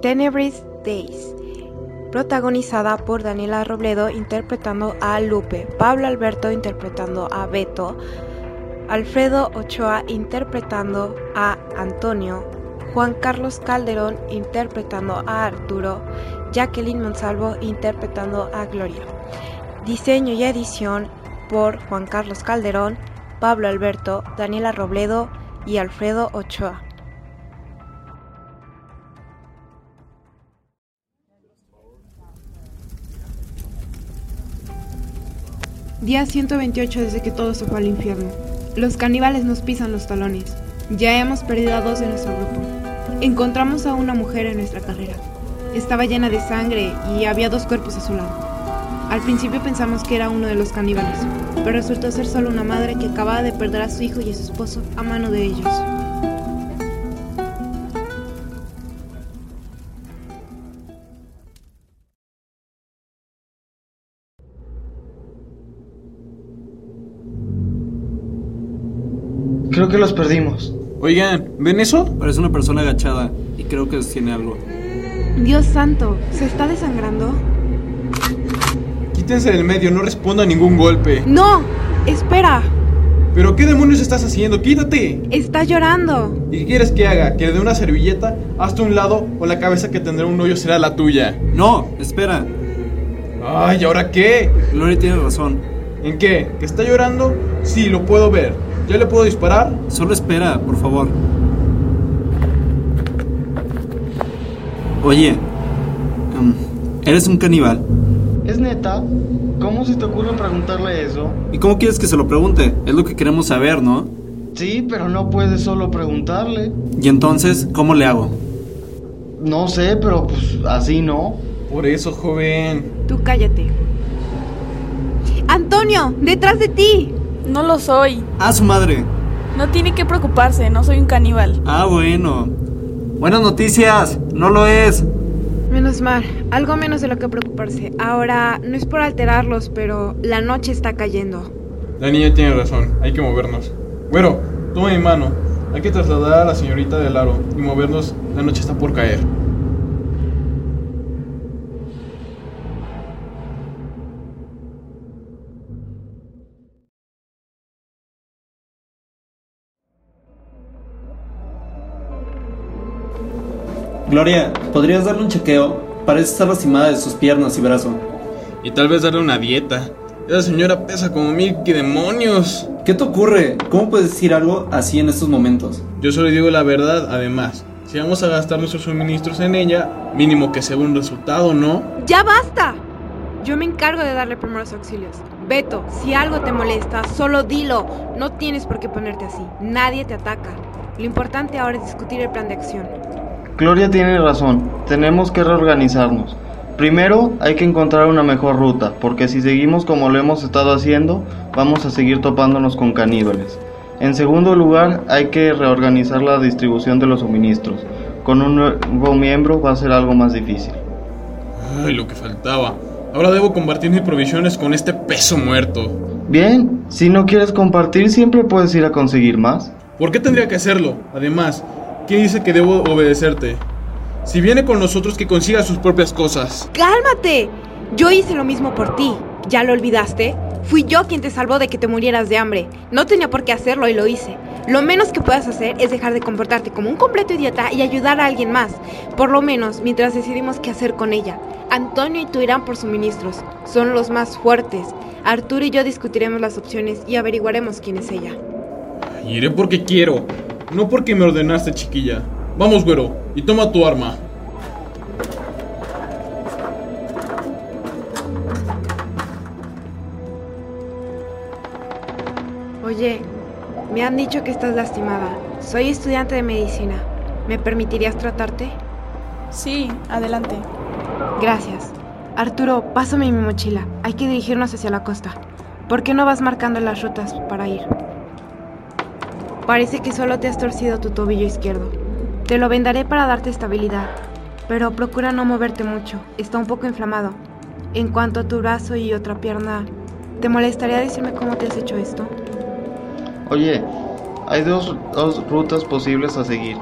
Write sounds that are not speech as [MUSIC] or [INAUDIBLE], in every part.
Tenebris Days, protagonizada por Daniela Robledo interpretando a Lupe, Pablo Alberto interpretando a Beto, Alfredo Ochoa interpretando a Antonio, Juan Carlos Calderón interpretando a Arturo, Jacqueline Monsalvo interpretando a Gloria. Diseño y edición por Juan Carlos Calderón, Pablo Alberto, Daniela Robledo y Alfredo Ochoa. Día 128 desde que todo se fue al infierno. Los caníbales nos pisan los talones. Ya hemos perdido a dos de nuestro grupo. Encontramos a una mujer en nuestra carrera. Estaba llena de sangre y había dos cuerpos a su lado. Al principio pensamos que era uno de los caníbales, pero resultó ser solo una madre que acababa de perder a su hijo y a su esposo a mano de ellos. Creo que los perdimos. Oigan, ¿ven eso? Parece una persona agachada y creo que tiene algo. Dios santo, ¿se está desangrando? Quítense del medio, no respondo a ningún golpe. ¡No! ¡Espera! ¿Pero qué demonios estás haciendo? ¡Quítate! Está llorando. ¿Y qué quieres que haga? ¿Que le dé una servilleta? Hazte un lado o la cabeza que tendrá un hoyo será la tuya. No, espera. Ay, ¿y ahora qué? Gloria tiene razón. ¿En qué? ¿Que está llorando? Sí, lo puedo ver. ¿Ya le puedo disparar? Solo espera, por favor. Oye, em, ¿eres un caníbal? ¿Es neta? ¿Cómo se te ocurre preguntarle eso? ¿Y cómo quieres que se lo pregunte? Es lo que queremos saber, ¿no? Sí, pero no puedes solo preguntarle. ¿Y entonces cómo le hago? No sé, pero pues así no. Por eso, joven. Tú cállate. Antonio, detrás de ti. No lo soy. ¡Ah, su madre! No tiene que preocuparse, no soy un caníbal. Ah, bueno. Buenas noticias, no lo es. Menos mal, algo menos de lo que preocuparse. Ahora, no es por alterarlos, pero la noche está cayendo. La niña tiene razón, hay que movernos. Bueno, toma mi mano. Hay que trasladar a la señorita del aro y movernos. La noche está por caer. Gloria, ¿podrías darle un chequeo? Parece estar lastimada de sus piernas y brazo. Y tal vez darle una dieta. Esa señora pesa como mil que demonios. ¿Qué te ocurre? ¿Cómo puedes decir algo así en estos momentos? Yo solo digo la verdad, además. Si vamos a gastar nuestros suministros en ella, mínimo que se vea un resultado, ¿no? ¡Ya basta! Yo me encargo de darle primeros auxilios. Beto, si algo te molesta, solo dilo. No tienes por qué ponerte así. Nadie te ataca. Lo importante ahora es discutir el plan de acción. Gloria tiene razón. Tenemos que reorganizarnos. Primero hay que encontrar una mejor ruta, porque si seguimos como lo hemos estado haciendo, vamos a seguir topándonos con caníbales. En segundo lugar, hay que reorganizar la distribución de los suministros. Con un nuevo miembro va a ser algo más difícil. Ay, lo que faltaba. Ahora debo compartir mis provisiones con este peso muerto. Bien, si no quieres compartir, siempre puedes ir a conseguir más. ¿Por qué tendría que hacerlo? Además, ¿quién dice que debo obedecerte? Si viene con nosotros, que consiga sus propias cosas. ¡Cálmate! Yo hice lo mismo por ti. ¿Ya lo olvidaste? Fui yo quien te salvó de que te murieras de hambre. No tenía por qué hacerlo y lo hice. Lo menos que puedas hacer es dejar de comportarte como un completo idiota y ayudar a alguien más. Por lo menos mientras decidimos qué hacer con ella. Antonio y tú irán por suministros. Son los más fuertes. Arturo y yo discutiremos las opciones y averiguaremos quién es ella. Iré porque quiero, no porque me ordenaste, chiquilla. Vamos, güero, y toma tu arma. Oye, me han dicho que estás lastimada. Soy estudiante de medicina. ¿Me permitirías tratarte? Sí, adelante. Gracias. Arturo, pásame mi mochila. Hay que dirigirnos hacia la costa. ¿Por qué no vas marcando las rutas para ir? Parece que solo te has torcido tu tobillo izquierdo. Te lo vendaré para darte estabilidad, pero procura no moverte mucho. Está un poco inflamado. En cuanto a tu brazo y otra pierna, ¿te molestaría decirme cómo te has hecho esto? Oye, hay dos, dos rutas posibles a seguir.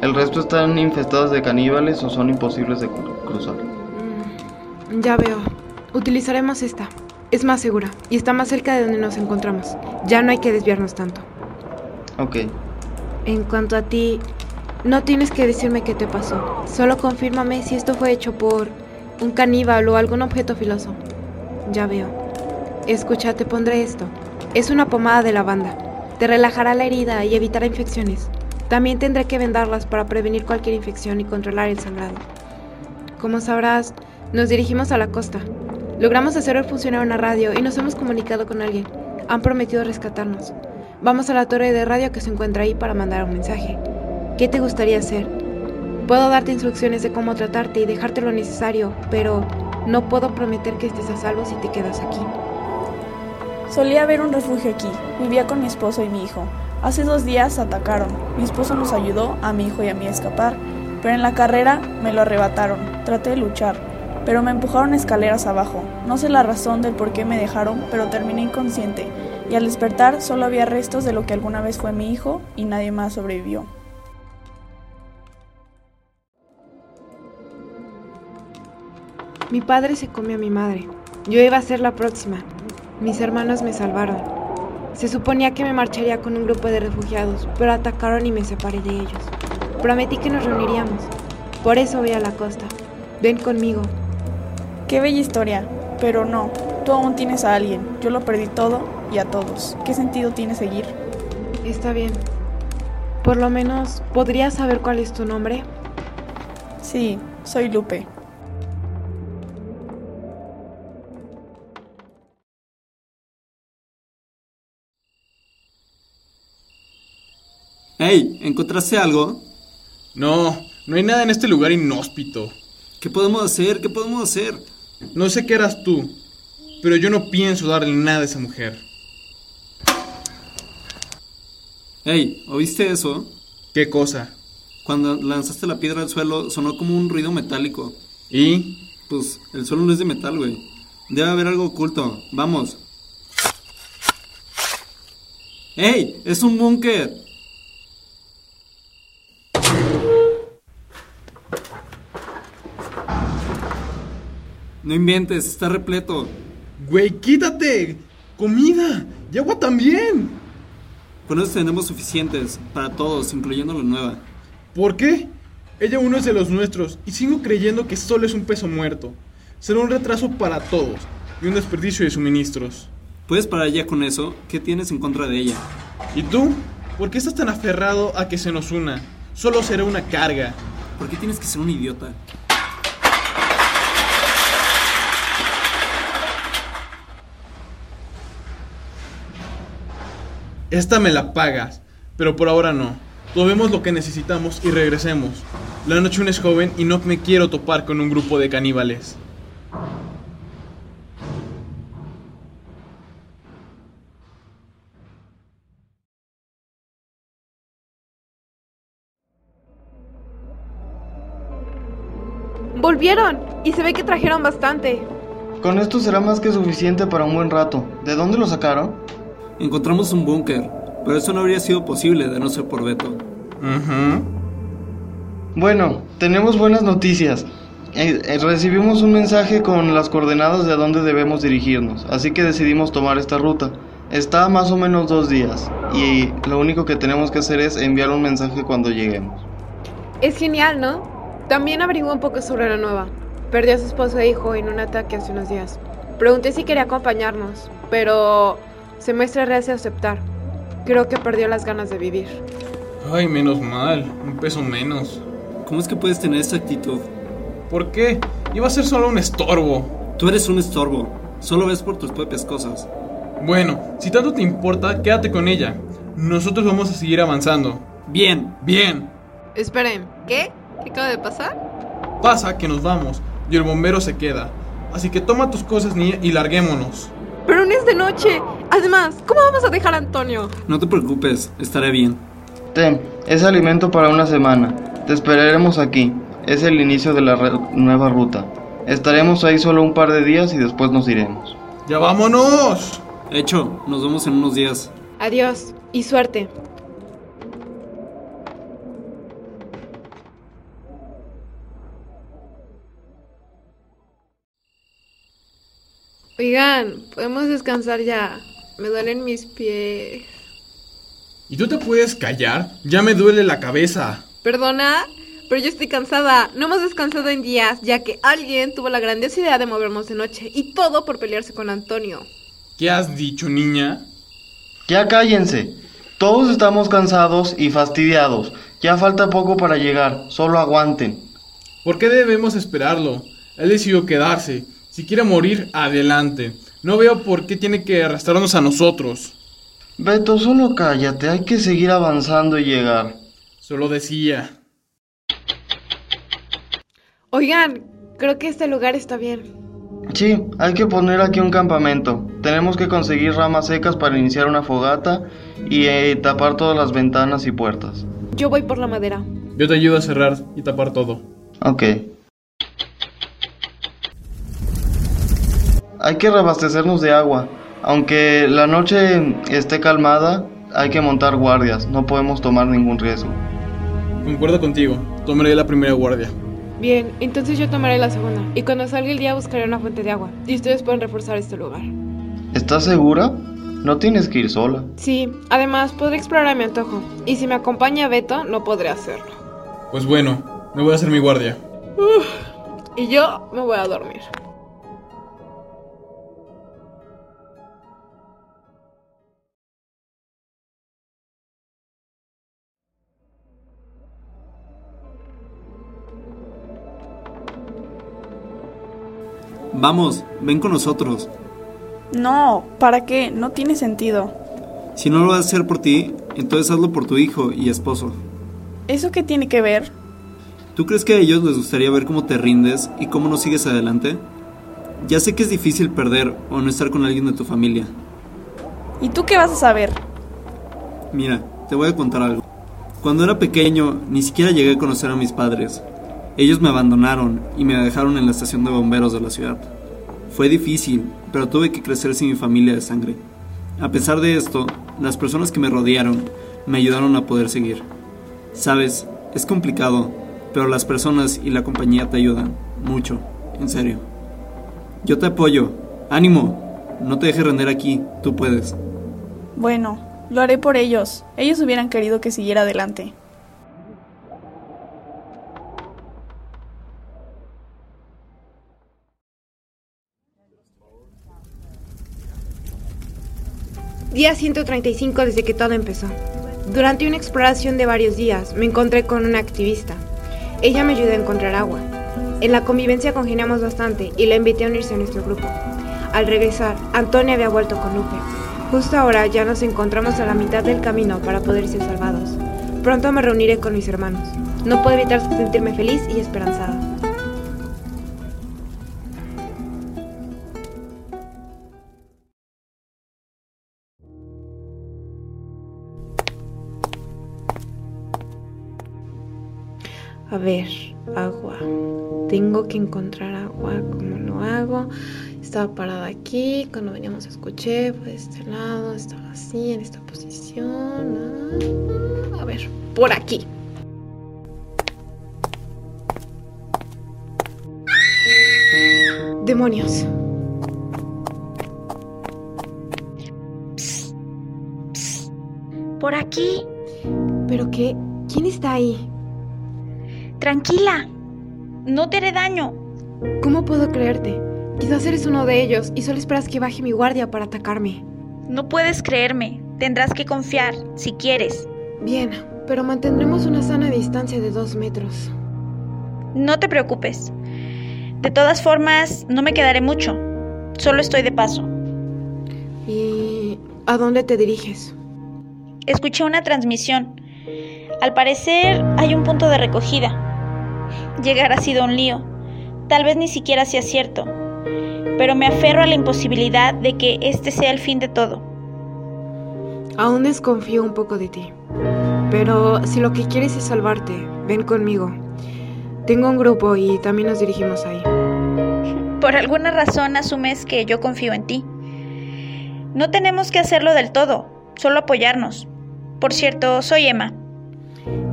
El resto están infestadas de caníbales o son imposibles de cru- cruzar. Mm, Ya veo. Utilizaremos esta. Es más segura y está más cerca de donde nos encontramos. Ya no hay que desviarnos tanto. Ok. En cuanto a ti, no tienes que decirme qué te pasó. Solo confírmame si esto fue hecho por un caníbal o algún objeto filoso. Ya veo. Escucha, te pondré esto. Es una pomada de lavanda. Te relajará la herida y evitará infecciones. También tendré que vendarlas para prevenir cualquier infección y controlar el sangrado. Como sabrás, nos dirigimos a la costa. Logramos hacer funcionar una radio y nos hemos comunicado con alguien. Han prometido rescatarnos. Vamos a la torre de radio que se encuentra ahí para mandar un mensaje. ¿Qué te gustaría hacer? Puedo darte instrucciones de cómo tratarte y dejarte lo necesario, pero no puedo prometer que estés a salvo si te quedas aquí. Solía haber un refugio aquí. Vivía con mi esposo y mi hijo. Hace dos días atacaron. Mi esposo nos ayudó a mi hijo y a mí a escapar, pero en la carrera me lo arrebataron. Traté de luchar, pero me empujaron escaleras abajo. No sé la razón del por qué me dejaron, pero terminé inconsciente. Y al despertar solo había restos de lo que alguna vez fue mi hijo y nadie más sobrevivió. Mi padre se comió a mi madre. Yo iba a ser la próxima. Mis hermanos me salvaron. Se suponía que me marcharía con un grupo de refugiados, pero atacaron y me separé de ellos. Prometí que nos reuniríamos. Por eso voy a la costa. Ven conmigo. Qué bella historia, pero no, tú aún tienes a alguien. Yo lo perdí todo y a todos. ¿Qué sentido tiene seguir? Está bien. Por lo menos, ¿podrías saber cuál es tu nombre? Sí, soy Lupe. Hey, ¿encontraste algo? No, no hay nada en este lugar inhóspito. ¿Qué podemos hacer? ¿Qué podemos hacer? No sé qué eras tú, pero yo no pienso darle nada a esa mujer. Hey, ¿oíste eso? ¿Qué cosa? Cuando lanzaste la piedra al suelo sonó como un ruido metálico. ¿Y? Pues el suelo no es de metal, güey. Debe haber algo oculto. Vamos. ¡Ey! ¡Es un búnker! No inventes, está repleto. Güey, quítate. Comida. Y agua también. Con eso tenemos suficientes para todos, incluyendo la nueva. ¿Por qué? Ella uno es de los nuestros y sigo creyendo que solo es un peso muerto. Será un retraso para todos y un desperdicio de suministros. ¿Puedes parar ya con eso? ¿Qué tienes en contra de ella? ¿Y tú? ¿Por qué estás tan aferrado a que se nos una? Solo será una carga. ¿Por qué tienes que ser un idiota? Esta me la pagas, pero por ahora no. Tomemos lo que necesitamos y regresemos. La noche aún es joven y no me quiero topar con un grupo de caníbales. ¡Volvieron! Y se ve que trajeron bastante. Con esto será más que suficiente para un buen rato. ¿De dónde lo sacaron? Encontramos un búnker, pero eso no habría sido posible de no ser por Beto. Ujú. Bueno, tenemos buenas noticias. Eh, eh, recibimos un mensaje con las coordenadas de a dónde debemos dirigirnos, así que decidimos tomar esta ruta. Está a más o menos dos días, y lo único que tenemos que hacer es enviar un mensaje cuando lleguemos. Es genial, ¿no? También averiguó un poco sobre la nueva. Perdió a su esposo e hijo en un ataque hace unos días. Pregunté si quería acompañarnos, pero se muestra reacio a aceptar. Creo que perdió las ganas de vivir. Ay, menos mal. Un peso menos. ¿Cómo es que puedes tener esa actitud? ¿Por qué? Iba a ser solo un estorbo. Tú eres un estorbo. Solo ves por tus propias cosas. Bueno, si tanto te importa, quédate con ella. Nosotros vamos a seguir avanzando. Bien. Bien. Esperen, ¿qué? ¿Qué acaba de pasar? Pasa que nos vamos y el bombero se queda. Así que toma tus cosas, niña, y larguémonos. Pero no es de noche. Además, ¿cómo vamos a dejar a Antonio? No te preocupes, estaré bien. Ten, es alimento para una semana. Te esperaremos aquí. Es el inicio de la nueva ruta. Estaremos ahí solo un par de días y después nos iremos. ¡Ya vámonos! Hecho, nos vemos en unos días. Adiós y suerte. Oigan, podemos descansar ya. Me duelen mis pies. ¿Y tú te puedes callar? Ya me duele la cabeza. ¿Perdona? Pero yo estoy cansada. No hemos descansado en días, ya que alguien tuvo la grandiosa idea de movernos de noche. Y todo por pelearse con Antonio. ¿Qué has dicho, niña? Ya cállense. Todos estamos cansados y fastidiados. Ya falta poco para llegar. Solo aguanten. ¿Por qué debemos esperarlo? Él decidió quedarse. Si quiere morir, adelante. No veo por qué tiene que arrastrarnos a nosotros. Beto, solo cállate. Hay que seguir avanzando y llegar. Solo decía. Oigan, creo que este lugar está bien. Sí, hay que poner aquí un campamento. Tenemos que conseguir ramas secas para iniciar una fogata y eh, tapar todas las ventanas y puertas. Yo voy por la madera. Yo te ayudo a cerrar y tapar todo. Ok. Hay que reabastecernos de agua. Aunque la noche esté calmada, hay que montar guardias. No podemos tomar ningún riesgo. Concuerdo contigo. Tomaré la primera guardia. Bien, entonces yo tomaré la segunda. Y cuando salga el día buscaré una fuente de agua. Y ustedes pueden reforzar este lugar. ¿Estás segura? No tienes que ir sola. Sí, además podré explorar a mi antojo. Y si me acompaña Beto, no podré hacerlo. Pues bueno, me voy a hacer mi guardia. Y yo me voy a dormir. Vamos, ven con nosotros. No, ¿para qué? No tiene sentido. Si no lo vas a hacer por ti, entonces hazlo por tu hijo y esposo. ¿Eso qué tiene que ver? ¿Tú crees que a ellos les gustaría ver cómo te rindes y cómo no sigues adelante? Ya sé que es difícil perder o no estar con alguien de tu familia. ¿Y tú qué vas a saber? Mira, te voy a contar algo. Cuando era pequeño, ni siquiera llegué a conocer a mis padres. Ellos me abandonaron y me dejaron en la estación de bomberos de la ciudad. Fue difícil, pero tuve que crecer sin mi familia de sangre. A pesar de esto, las personas que me rodearon me ayudaron a poder seguir. Sabes, es complicado, pero las personas y la compañía te ayudan mucho, en serio. Yo te apoyo. Ánimo, no te dejes render aquí, tú puedes. Bueno, lo haré por ellos. Ellos hubieran querido que siguiera adelante. Día 135 desde que todo empezó. Durante una exploración de varios días me encontré con una activista. Ella me ayudó a encontrar agua. En la convivencia congeniamos bastante y la invité a unirse a nuestro grupo. Al regresar, Antonia había vuelto con Lupe. Justo ahora ya nos encontramos a la mitad del camino para poder ser salvados. Pronto me reuniré con mis hermanos. No puedo evitar sentirme feliz y esperanzada. A ver, agua. Tengo que encontrar agua. ¿Cómo lo hago? Estaba parada aquí. Cuando veníamos escuché. Fue de este lado. Estaba así, en esta posición. Ah, a ver, por aquí. Demonios. Por aquí. ¿Pero qué? ¿Quién está ahí? Tranquila. No te haré daño. ¿Cómo puedo creerte? Quizás eres uno de ellos y solo esperas que baje mi guardia para atacarme. No puedes creerme. Tendrás que confiar, si quieres. Bien, pero mantendremos una sana distancia de dos metros. No te preocupes. De todas formas, no me quedaré mucho. Solo estoy de paso. ¿Y a dónde te diriges? Escuché una transmisión. Al parecer hay un punto de recogida. Llegar ha sido un lío. Tal vez ni siquiera sea cierto. Pero me aferro a la imposibilidad de que este sea el fin de todo. Aún desconfío un poco de ti. Pero si lo que quieres es salvarte, ven conmigo. Tengo un grupo y también nos dirigimos ahí. Por alguna razón asumes que yo confío en ti. No tenemos que hacerlo del todo, solo apoyarnos. Por cierto, soy Emma.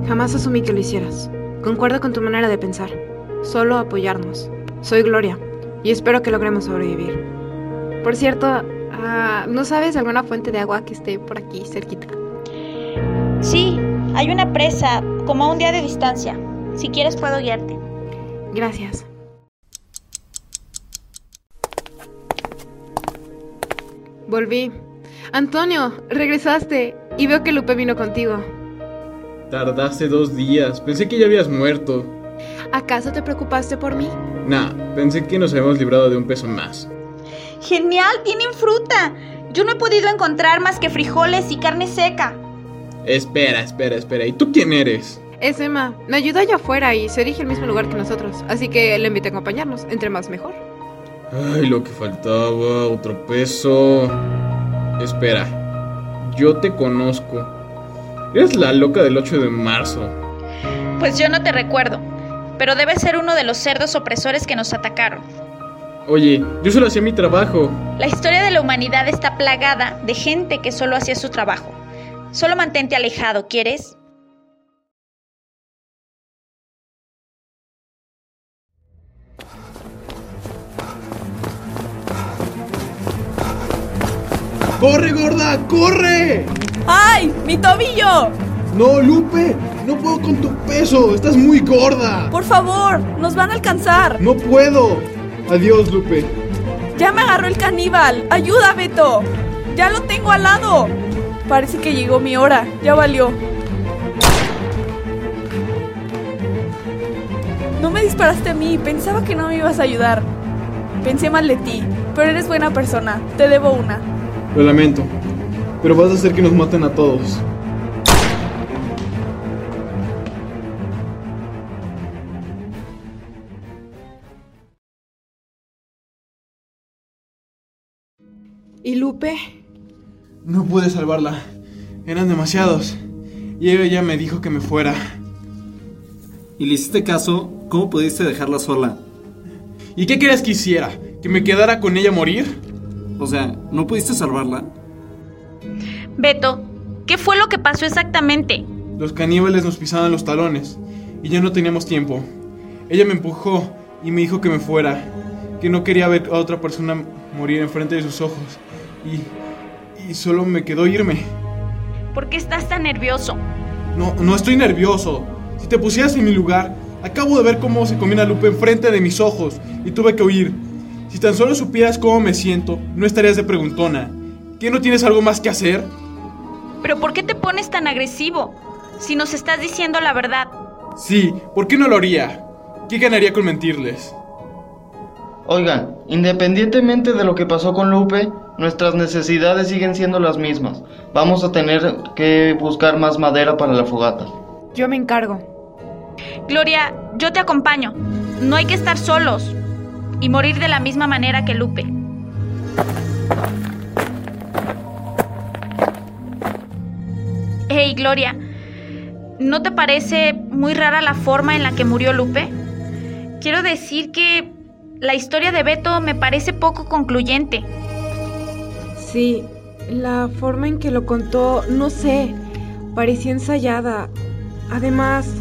Jamás asumí que lo hicieras. Concuerdo con tu manera de pensar. Solo apoyarnos. Soy Gloria y espero que logremos sobrevivir. Por cierto, ah, ¿no sabes alguna fuente de agua que esté por aquí cerquita? Sí, hay una presa, como a un día de distancia. Si quieres puedo guiarte. Gracias. Volví. Antonio, regresaste y veo que Lupe vino contigo. Tardaste dos días. Pensé que ya habías muerto. ¿Acaso te preocupaste por mí? Nah, pensé que nos habíamos librado de un peso más. Genial, tienen fruta. Yo no he podido encontrar más que frijoles y carne seca. Espera, espera, espera. ¿Y tú quién eres? Es Emma. Me ayudó allá afuera y se dirige al mismo lugar que nosotros. Así que le invité a acompañarnos. Entre más mejor. Ay, lo que faltaba. Otro peso. Espera. Yo te conozco. Eres la loca del 8 de marzo. Pues yo no te recuerdo. Pero debes ser uno de los cerdos opresores que nos atacaron. Oye, yo solo hacía mi trabajo. La historia de la humanidad está plagada de gente que solo hacía su trabajo. Solo mantente alejado, ¿quieres? ¡Corre, gorda! ¡Corre! ¡Ay! ¡Mi tobillo! No, Lupe, no puedo con tu peso. Estás muy gorda. Por favor, nos van a alcanzar. No puedo. Adiós, Lupe. Ya me agarró el caníbal. Ayuda, Beto. Ya lo tengo al lado. Parece que llegó mi hora. Ya valió. No me disparaste a mí. Pensaba que no me ibas a ayudar. Pensé mal de ti. Pero eres buena persona. Te debo una. Lo lamento, pero vas a hacer que nos maten a todos. ¿Y Lupe? No pude salvarla. Eran demasiados. Y ella ya me dijo que me fuera. ¿Y le hiciste caso? ¿Cómo pudiste dejarla sola? ¿Y qué querías que hiciera? ¿Que me quedara con ella a morir? O sea, ¿no pudiste salvarla? Beto, ¿qué fue lo que pasó exactamente? Los caníbales nos pisaban los talones y ya no teníamos tiempo. Ella me empujó y me dijo que me fuera, que no quería ver a otra persona morir enfrente de sus ojos y, y solo me quedó irme. ¿Por qué estás tan nervioso? No, no estoy nervioso. Si te pusieras en mi lugar, acabo de ver cómo se comió a Lupe enfrente de mis ojos y tuve que huir. Si tan solo supieras cómo me siento, no estarías de preguntona. ¿Qué no tienes algo más que hacer? ¿Pero por qué te pones tan agresivo? Si nos estás diciendo la verdad. Sí, ¿por qué no lo haría? ¿Qué ganaría con mentirles? Oigan, independientemente de lo que pasó con Lupe, nuestras necesidades siguen siendo las mismas. Vamos a tener que buscar más madera para la fogata. Yo me encargo. Gloria, yo te acompaño. No hay que estar solos y morir de la misma manera que Lupe. Hey, Gloria, ¿no te parece muy rara la forma en la que murió Lupe? Quiero decir que la historia de Beto me parece poco concluyente. Sí, la forma en que lo contó, no sé, parecía ensayada. Además,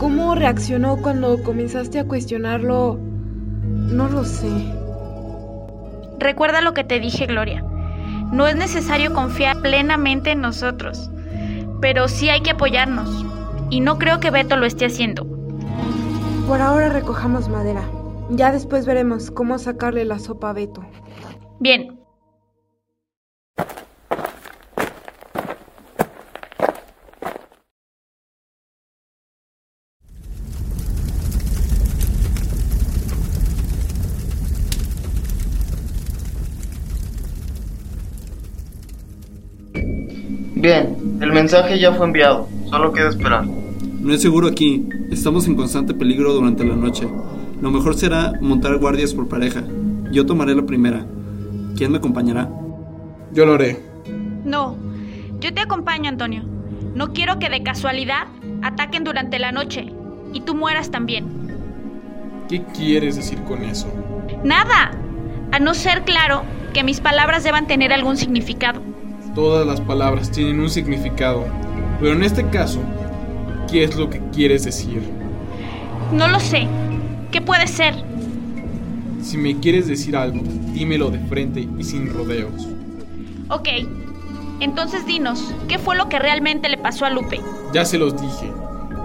cómo reaccionó cuando comenzaste a cuestionarlo, no lo sé. Recuerda lo que te dije, Gloria. No es necesario confiar plenamente en nosotros, pero sí hay que apoyarnos. Y no creo que Beto lo esté haciendo. Por ahora recojamos madera. Ya después veremos cómo sacarle la sopa a Beto. Bien. Bien, el mensaje ya fue enviado, solo queda esperar. No es seguro aquí, estamos en constante peligro durante la noche. Lo mejor será montar guardias por pareja. Yo tomaré la primera. ¿Quién me acompañará? Yo lo haré. No, yo te acompaño, Antonio. No quiero que de casualidad ataquen durante la noche y tú mueras también. ¿Qué quieres decir con eso? Nada, a no ser claro que mis palabras deban tener algún significado. Todas las palabras tienen un significado, pero en este caso, ¿qué es lo que quieres decir? No lo sé. ¿Qué puede ser? Si me quieres decir algo, dímelo de frente y sin rodeos. Ok, entonces dinos, ¿qué fue lo que realmente le pasó a Lupe? Ya se los dije.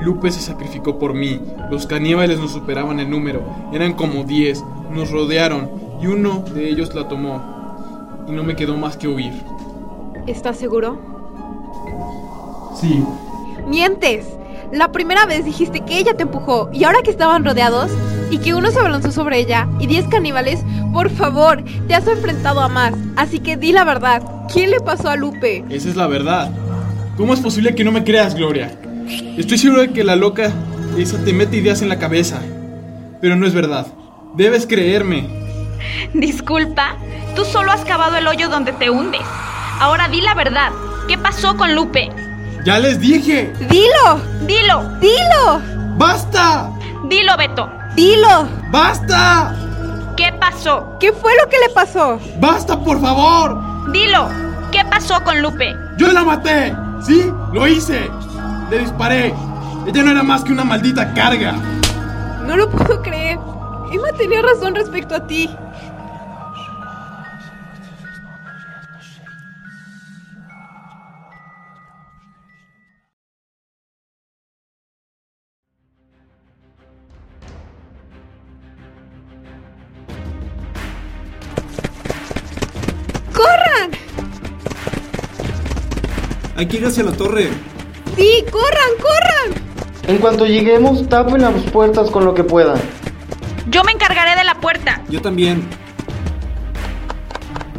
Lupe se sacrificó por mí. Los caníbales nos superaban el número. Eran como 10. Nos rodearon y uno de ellos la tomó. Y no me quedó más que huir. ¿Estás seguro? Sí. Mientes. La primera vez dijiste que ella te empujó y ahora que estaban rodeados y que uno se abalanzó sobre ella y 10 caníbales, por favor, te has enfrentado a más. Así que di la verdad. ¿Quién le pasó a Lupe? Esa es la verdad. ¿Cómo es posible que no me creas, Gloria? Estoy seguro de que la loca esa te mete ideas en la cabeza. Pero no es verdad. Debes creerme. Disculpa, tú solo has cavado el hoyo donde te hundes. Ahora di la verdad. ¿Qué pasó con Lupe? ¡Ya les dije! ¡Dilo! Dilo, ¡Dilo! ¡Basta! dilo, Beto. ¡Dilo! ¡Basta! ¿Qué pasó? ¿Qué fue lo que le pasó? ¡Basta, por favor! Dilo, ¿qué pasó con Lupe? ¡Yo la maté! ¿Sí? ¡Lo hice! Le disparé. Ella no era más que una maldita carga. No lo puedo creer. Emma tenía razón respecto a ti. Hay que ir hacia la torre. ¡Sí, corran, corran! En cuanto lleguemos, tapen las puertas con lo que puedan. Yo me encargaré de la puerta. Yo también.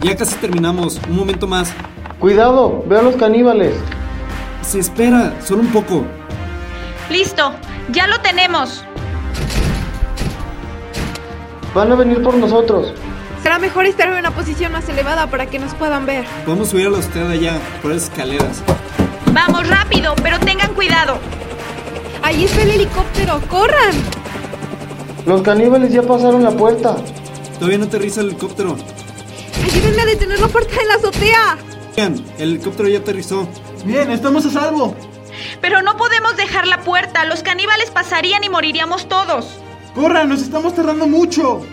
Ya casi terminamos. Un momento más. Cuidado, veo a los caníbales. Se espera, solo un poco. Listo, ya lo tenemos. Van a venir por nosotros. Será mejor estar en una posición más elevada para que nos puedan ver. Podemos subir a la usted allá, por esas escaleras. Vamos rápido, pero tengan cuidado. Ahí está el helicóptero, corran. Los caníbales ya pasaron la puerta. Todavía no aterriza el helicóptero. Ayúdenme a detener la puerta de la azotea. Vean, el helicóptero ya aterrizó. Bien, estamos a salvo. Pero no podemos dejar la puerta. Los caníbales pasarían y moriríamos todos. ¡Corran! ¡Nos estamos tardando mucho!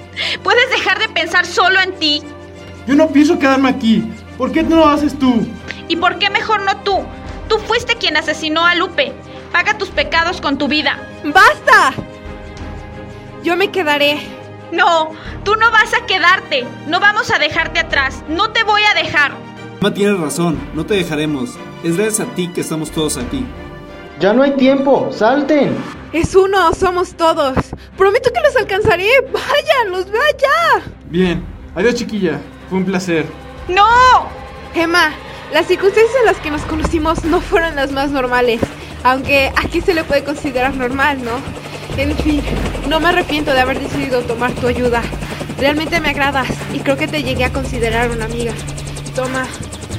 ¿Puedes dejar de pensar solo en ti? Yo no pienso quedarme aquí. ¿Por qué no lo haces tú? ¿Y por qué mejor no tú? Tú fuiste quien asesinó a Lupe. Paga tus pecados con tu vida. ¡Basta! Yo me quedaré. No, tú no vas a quedarte. No vamos a dejarte atrás. No te voy a dejar. Emma tiene razón, no te dejaremos. Es gracias a ti que estamos todos aquí. Ya no hay tiempo, salten. Es uno, somos todos. Prometo que los alcanzaré. Vayan, los veo allá. Bien. Adiós, chiquilla. Fue un placer. ¡No! Emma, las circunstancias en las que nos conocimos no fueron las más normales. Aunque aquí se le puede considerar normal, ¿no? En fin, no me arrepiento de haber decidido tomar tu ayuda. Realmente me agradas y creo que te llegué a considerar una amiga. Toma,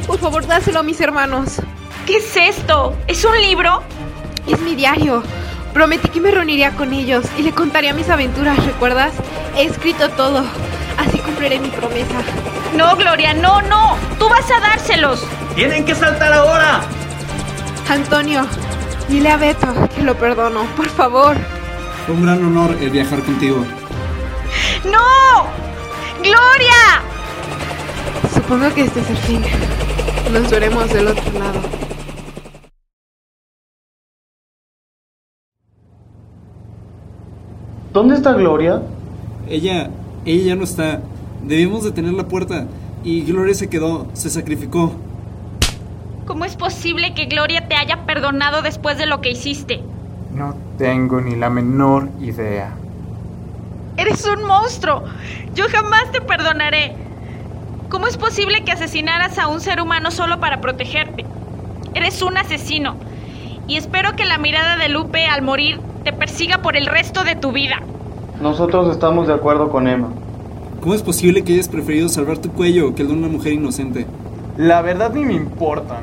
por favor, dáselo a mis hermanos. ¿Qué es esto? ¿Es un libro? Es mi diario. Prometí que me reuniría con ellos y le contaría mis aventuras, ¿recuerdas? He escrito todo. Así cumpliré mi promesa. No, Gloria, no, no. Tú vas a dárselos. ¡Tienen que saltar ahora! Antonio, dile a Beto que lo perdono, por favor. Fue un gran honor el viajar contigo. ¡No! ¡Gloria! Supongo que este es el fin. Nos veremos del otro lado. ¿Dónde está Gloria? Ella, ella ya no está. Debimos detener la puerta y Gloria se quedó, se sacrificó. ¿Cómo es posible que Gloria te haya perdonado después de lo que hiciste? No tengo ni la menor idea. Eres un monstruo. Yo jamás te perdonaré. ¿Cómo es posible que asesinaras a un ser humano solo para protegerte? Eres un asesino. Y espero que la mirada de Lupe al morir te persiga por el resto de tu vida. Nosotros estamos de acuerdo con Emma. ¿Cómo es posible que hayas preferido salvar tu cuello que el de una mujer inocente? La verdad ni me importan.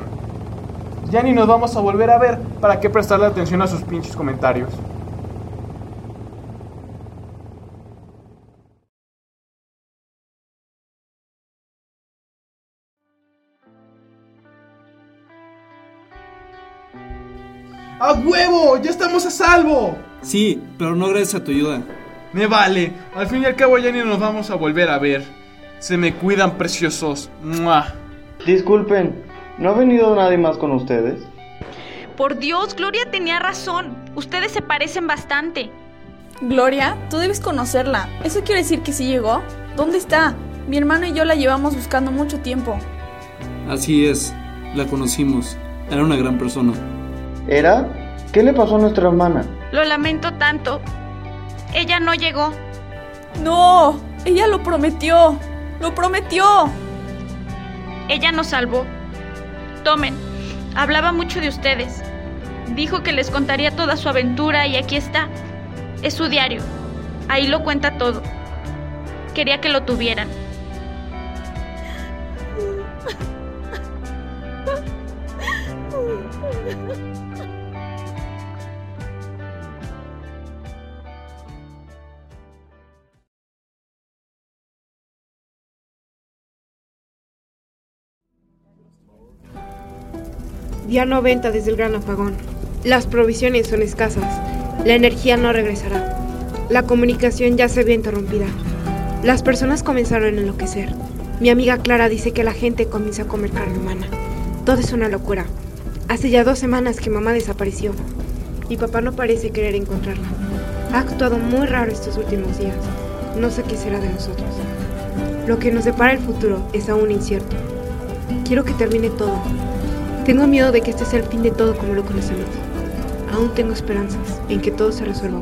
Ya ni nos vamos a volver a ver. ¿Para qué prestarle atención a sus pinches comentarios? ¡Ya estamos a salvo! Sí, pero no gracias a tu ayuda. Me vale. Al fin y al cabo ya ni nos vamos a volver a ver. Se me cuidan preciosos. ¡Mua! Disculpen, ¿no ha venido nadie más con ustedes? Por Dios, Gloria tenía razón. Ustedes se parecen bastante. Gloria, tú debes conocerla. ¿Eso quiere decir que sí llegó? ¿Dónde está? Mi hermano y yo la llevamos buscando mucho tiempo. Así es, la conocimos. Era una gran persona. ¿Era? ¿Qué le pasó a nuestra hermana? Lo lamento tanto. Ella no llegó. No, ella lo prometió. Lo prometió. Ella nos salvó. Tomen. Hablaba mucho de ustedes. Dijo que les contaría toda su aventura y aquí está. Es su diario. Ahí lo cuenta todo. Quería que lo tuvieran. [LAUGHS] Día 90 desde el gran apagón. Las provisiones son escasas. La energía no regresará. La comunicación ya se ve interrumpida. Las personas comenzaron a enloquecer. Mi amiga Clara dice que la gente comienza a comer carne humana. Todo es una locura. Hace ya dos semanas que mamá desapareció. Mi papá no parece querer encontrarla. Ha actuado muy raro estos últimos días. No sé qué será de nosotros. Lo que nos depara el futuro es aún incierto. Quiero que termine todo. Tengo miedo de que este sea el fin de todo como lo conocemos. Aún tengo esperanzas en que todo se resuelva.